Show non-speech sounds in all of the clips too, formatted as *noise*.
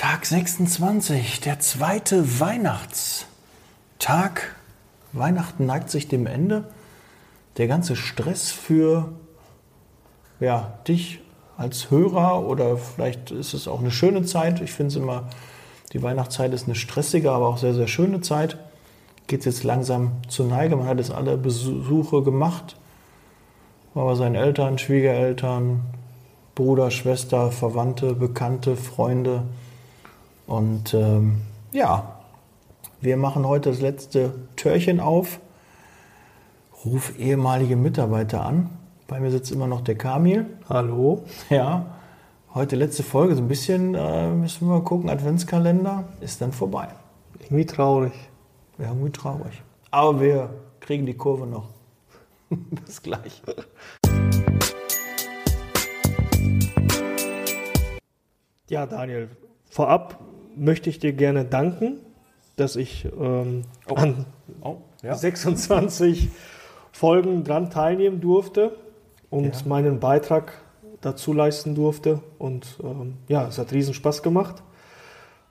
Tag 26, der zweite Weihnachtstag. Weihnachten neigt sich dem Ende. Der ganze Stress für ja, dich als Hörer oder vielleicht ist es auch eine schöne Zeit. Ich finde es immer, die Weihnachtszeit ist eine stressige, aber auch sehr, sehr schöne Zeit. Geht es jetzt langsam zur Neige. Man hat jetzt alle Besuche gemacht. War bei seinen Eltern, Schwiegereltern, Bruder, Schwester, Verwandte, Bekannte, Freunde. Und ähm, ja, wir machen heute das letzte Türchen auf. Ruf ehemalige Mitarbeiter an. Bei mir sitzt immer noch der Kamil. Hallo. Ja, heute letzte Folge. So ein bisschen äh, müssen wir mal gucken. Adventskalender ist dann vorbei. Irgendwie traurig. Ja, irgendwie traurig. Aber wir kriegen die Kurve noch. *laughs* Bis gleich. Ja, Daniel, vorab möchte ich dir gerne danken, dass ich ähm, Oh. an Oh, ja. 26 Folgen dran teilnehmen durfte und Ja. meinen Beitrag dazu leisten durfte. Und ähm, ja, es hat riesen Spaß gemacht.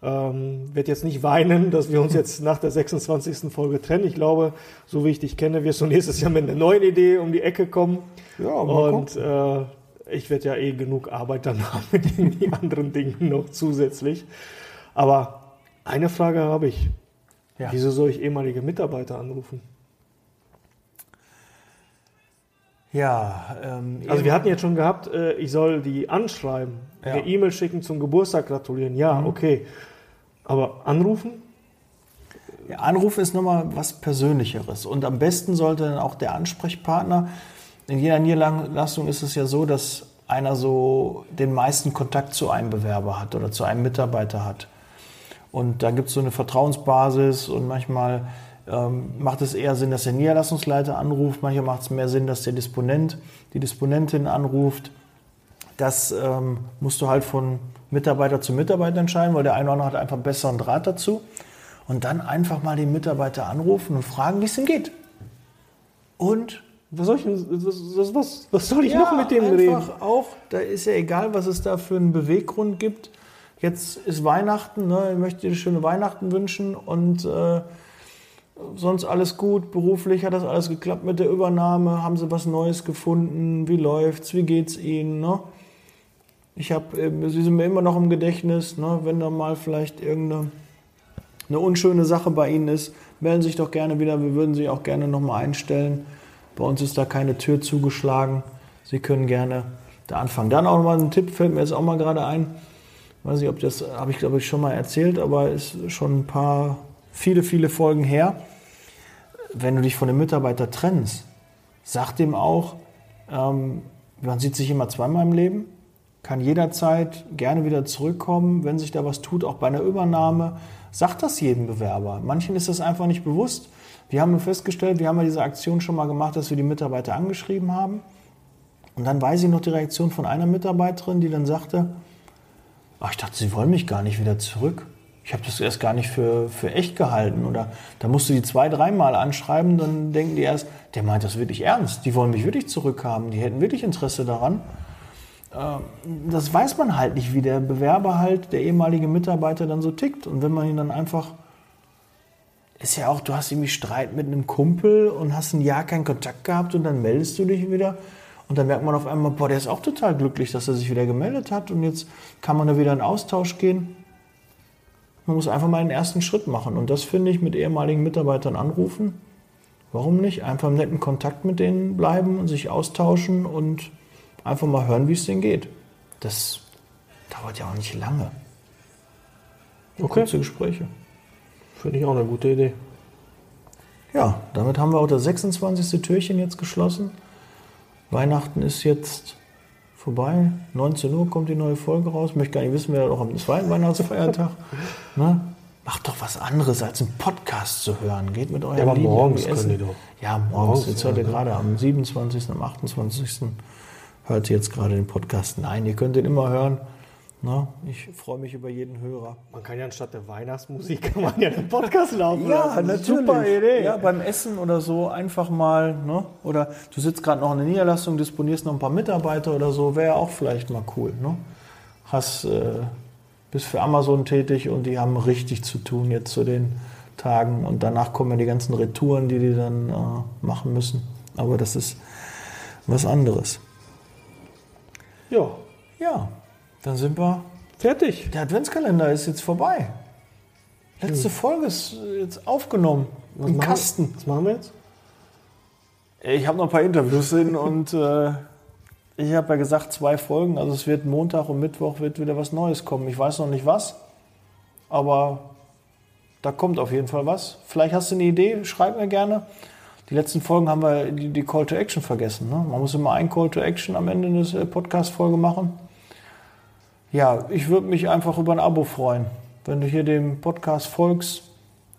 Ähm, werd jetzt nicht weinen, dass wir uns *laughs* jetzt nach der 26. Folge trennen. Ich glaube, so wie ich dich kenne, wirst du nächstes Jahr mit einer neuen Idee um die Ecke kommen. Ja, Und äh, ich werde ja eh genug Arbeit dann haben *laughs* mit den anderen Dingen noch zusätzlich. Aber eine Frage habe ich. Ja. Wieso soll ich ehemalige Mitarbeiter anrufen? Ja, ähm, Also wir hatten jetzt schon gehabt, äh, ich soll die anschreiben, Ja. eine E-Mail schicken zum Geburtstag gratulieren. Ja, okay. Aber anrufen? Ja, Anrufen ist nochmal was Persönlicheres. Und am besten sollte dann auch der Ansprechpartner, in jeder Niederlassung ist es ja so, dass einer so den meisten Kontakt zu einem Bewerber hat oder zu einem Mitarbeiter hat. Und da gibt es so eine Vertrauensbasis und manchmal ähm, macht es eher Sinn, dass der Niederlassungsleiter anruft, manchmal macht es mehr Sinn, dass der Disponent, die Disponentin anruft. Das ähm, musst du halt von Mitarbeiter zu Mitarbeiter entscheiden, weil der eine oder andere hat einfach besseren Draht dazu. Und dann einfach mal den Mitarbeiter anrufen und fragen, wie es ihm geht. Und Was soll ich, was, was, soll ich noch mit dem einfach reden? auch, da ist ja egal, was es da für einen Beweggrund gibt. Jetzt ist Weihnachten, ne? ich möchte dir schöne Weihnachten wünschen und äh, sonst alles gut. Beruflich hat das alles geklappt mit der Übernahme. Haben sie was Neues gefunden? Wie läuft's? Wie geht's ihnen? Ne? Ich habe, sie sind mir immer noch im Gedächtnis, ne? wenn da mal vielleicht irgendeine eine unschöne Sache bei Ihnen ist, melden Sie sich doch gerne wieder. Wir würden Sie auch gerne nochmal einstellen. Bei uns ist da keine Tür zugeschlagen. Sie können gerne da anfangen. Dann auch nochmal ein Tipp, fällt mir jetzt auch mal gerade ein. Weiß nicht, ob das habe ich glaube ich schon mal erzählt, aber ist schon ein paar, viele, viele Folgen her. Wenn du dich von dem Mitarbeiter trennst, sag dem auch, ähm, man sieht sich immer zweimal im Leben, kann jederzeit gerne wieder zurückkommen, wenn sich da was tut, auch bei einer Übernahme. Sagt das jedem Bewerber. Manchen ist das einfach nicht bewusst. Wir haben festgestellt, wir haben ja diese Aktion schon mal gemacht, dass wir die Mitarbeiter angeschrieben haben. Und dann weiß ich noch die Reaktion von einer Mitarbeiterin, die dann sagte, ach, ich dachte, sie wollen mich gar nicht wieder zurück. Ich habe das erst gar nicht für, für echt gehalten. Oder da musst du die zwei, dreimal anschreiben, dann denken die erst, der meint das wirklich ernst. Die wollen mich wirklich zurückhaben. Die hätten wirklich Interesse daran. Ähm, Das weiß man halt nicht, wie der Bewerber halt, der ehemalige Mitarbeiter dann so tickt. Und wenn man ihn dann einfach, ist ja auch, du hast irgendwie Streit mit einem Kumpel und hast ein Jahr keinen Kontakt gehabt und dann meldest du dich wieder. Und dann merkt man auf einmal, boah, der ist auch total glücklich, dass er sich wieder gemeldet hat und jetzt kann man da wieder in Austausch gehen. Man muss einfach mal den ersten Schritt machen. Und das finde ich mit ehemaligen Mitarbeitern anrufen. Warum nicht? Einfach im netten Kontakt mit denen bleiben und sich austauschen und einfach mal hören, wie es denen geht. Das dauert ja auch nicht lange. Okay, Kurze Gespräche. finde ich auch eine gute Idee. Ja, damit haben wir auch das 26. Türchen jetzt geschlossen. Weihnachten ist jetzt vorbei. 19 Uhr kommt die neue Folge raus. Ich möchte gar nicht wissen, wer auch am zweiten Weihnachtsfeiertag. *laughs* ne? Macht doch was anderes, als einen Podcast zu hören. Geht mit eurem Ja, aber Lieben morgens können die doch. Ja, morgens. Morgens, Jetzt hört ihr gerade am 27., am 28. hört ihr jetzt gerade den Podcast. Nein, ihr könnt den immer hören. Ne? Ich freue mich über jeden Hörer. Man kann ja anstatt der Weihnachtsmusik *laughs* kann man ja den Podcast laufen Ja, lassen. natürlich. Super Idee. Ja, beim Essen oder so einfach mal, ne? Oder du sitzt gerade noch in der Niederlassung, disponierst noch ein paar Mitarbeiter oder so, wäre auch vielleicht mal cool, ne? Hast äh, bist für Amazon tätig und die haben richtig zu tun jetzt zu den Tagen. Und danach kommen ja die ganzen Retouren, die die dann äh, machen müssen. Aber das ist was anderes. Ja, Ja, dann sind wir. fertig. Der Adventskalender ist jetzt vorbei. Letzte Folge ist jetzt aufgenommen. Was Im machen- Kasten. Was machen wir jetzt? Ich habe noch ein paar Interviews hin und äh, ich habe ja gesagt, zwei Folgen. Also es wird Montag und Mittwoch wird wieder was Neues kommen. Ich weiß noch nicht was, aber da kommt auf jeden Fall was. Vielleicht hast du eine Idee, schreib mir gerne. Die letzten Folgen haben wir die, die Call to Action vergessen. Ne? Man muss immer ein Call to Action am Ende der Podcast-Folge machen. Ja, ich würde mich einfach über ein Abo freuen. Wenn du hier dem Podcast folgst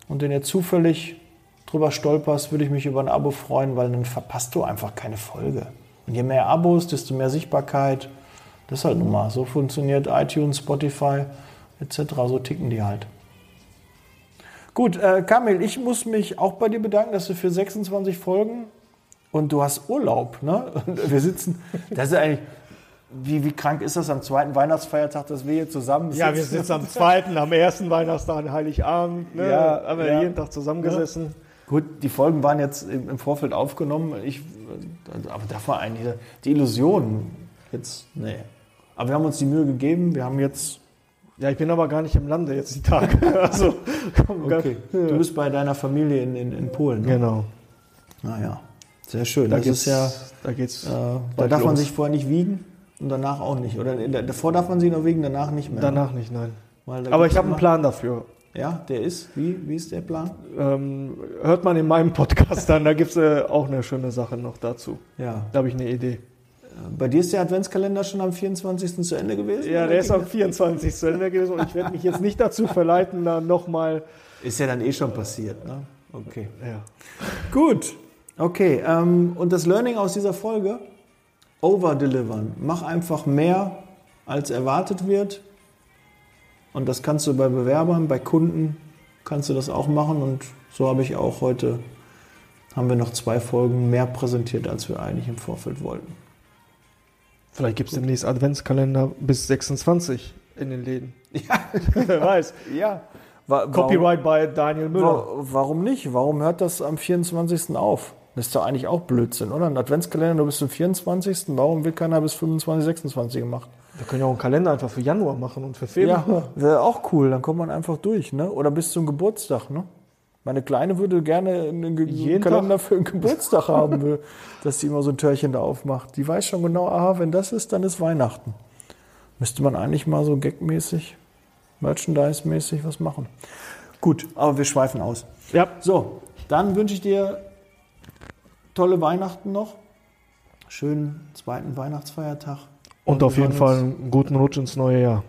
und den jetzt zufällig drüber stolperst, würde ich mich über ein Abo freuen, weil dann verpasst du einfach keine Folge. Und je mehr Abos, desto mehr Sichtbarkeit. Das ist halt nun mal. So funktioniert iTunes, Spotify etc. So ticken die halt. Gut, äh, Kamil, ich muss mich auch bei dir bedanken, dass du für 26 Folgen und du hast Urlaub, ne? Und *laughs* wir sitzen, das ist eigentlich, wie, wie krank ist das am zweiten Weihnachtsfeiertag, dass wir hier zusammen Ja, wir sitzen am zweiten, am ersten Weihnachtstag, an Heiligabend. Ne? Ja, haben wir ja. jeden Tag zusammengesessen. Gut, die Folgen waren jetzt im Vorfeld aufgenommen. Ich, also, aber da war eigentlich die Illusion jetzt, nee. Aber wir haben uns die Mühe gegeben. Wir haben jetzt, Ja, ich bin aber gar nicht im Lande jetzt die Tage. *laughs* also, komm, okay, du bist bei deiner Familie in, in, in Polen. Ne? Genau. Naja, sehr schön. Da das geht's, ist ja, da geht's. äh, da darf man los. sich vorher nicht wiegen und danach auch nicht. Oder davor darf man sich noch wiegen, danach nicht mehr. Danach nicht, nein. Aber ich habe einen Plan dafür. Ja, der ist, wie, wie ist der Plan? Ähm, hört man in meinem Podcast an, da gibt es äh, auch eine schöne Sache noch dazu. Ja. Da habe ich eine Idee. Bei dir ist der Adventskalender schon am 24. zu Ende gewesen? Ja, der ist am 24. zu Ende gewesen und ich werde mich jetzt nicht dazu verleiten, da nochmal. Ist ja dann eh schon passiert, ne? Okay. Ja. Gut. Okay, ähm, und das Learning aus dieser Folge? Overdelivern. Mach einfach mehr, als erwartet wird. Und das kannst du bei Bewerbern, bei Kunden, kannst du das auch machen. Und so habe ich auch heute, haben wir noch zwei Folgen mehr präsentiert, als wir eigentlich im Vorfeld wollten. Vielleicht gibt es demnächst Adventskalender bis 26 in den Läden. *laughs* Ja, Wer weiß. ja. Wa- warum- Copyright bei Daniel Müller. Wa- Warum nicht? Warum hört das am 24. auf? Das ist doch eigentlich auch Blödsinn, oder? Ein Adventskalender, du bist zum 24. Warum wird keiner bis 25, 26 gemacht? Wir können ja auch einen Kalender einfach für Januar machen und für Februar. Ja, wäre auch cool. Dann kommt man einfach durch, ne? Oder bis zum Geburtstag, ne? Meine Kleine würde gerne einen Ge Jeden Kalender für einen Geburtstag haben, will, *laughs* dass sie immer so ein Türchen da aufmacht. Die weiß schon genau, aha, wenn das ist, dann ist Weihnachten. Müsste man eigentlich mal so gagmäßig, merchandise-mäßig was machen. Gut, aber wir schweifen aus. Ja. So, dann wünsche ich dir tolle Weihnachten noch. Schönen zweiten Weihnachtsfeiertag. Und auf wir jeden Fall einen guten Rutsch ins neue Jahr.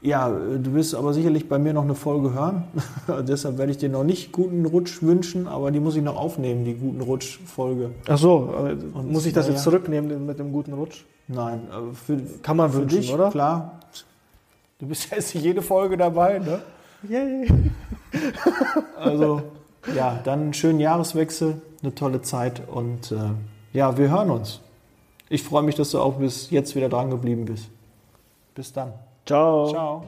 Ja, du wirst aber sicherlich bei mir noch eine Folge hören. *laughs* Deshalb werde ich dir noch nicht guten Rutsch wünschen, aber die muss ich noch aufnehmen, die guten Rutsch-Folge. Ach so, äh, Und muss ich das ja, jetzt zurücknehmen mit dem guten Rutsch? Nein, äh, für, Kann man für wünschen, dich, oder? klar. Du bist ja jetzt jede Folge dabei, ne? Yay. *laughs* Also, ja, dann einen schönen Jahreswechsel, eine tolle Zeit und äh, ja, wir hören uns. Ich freue mich, dass du auch bis jetzt wieder dran geblieben bist. Bis dann. Ciao. Ciao.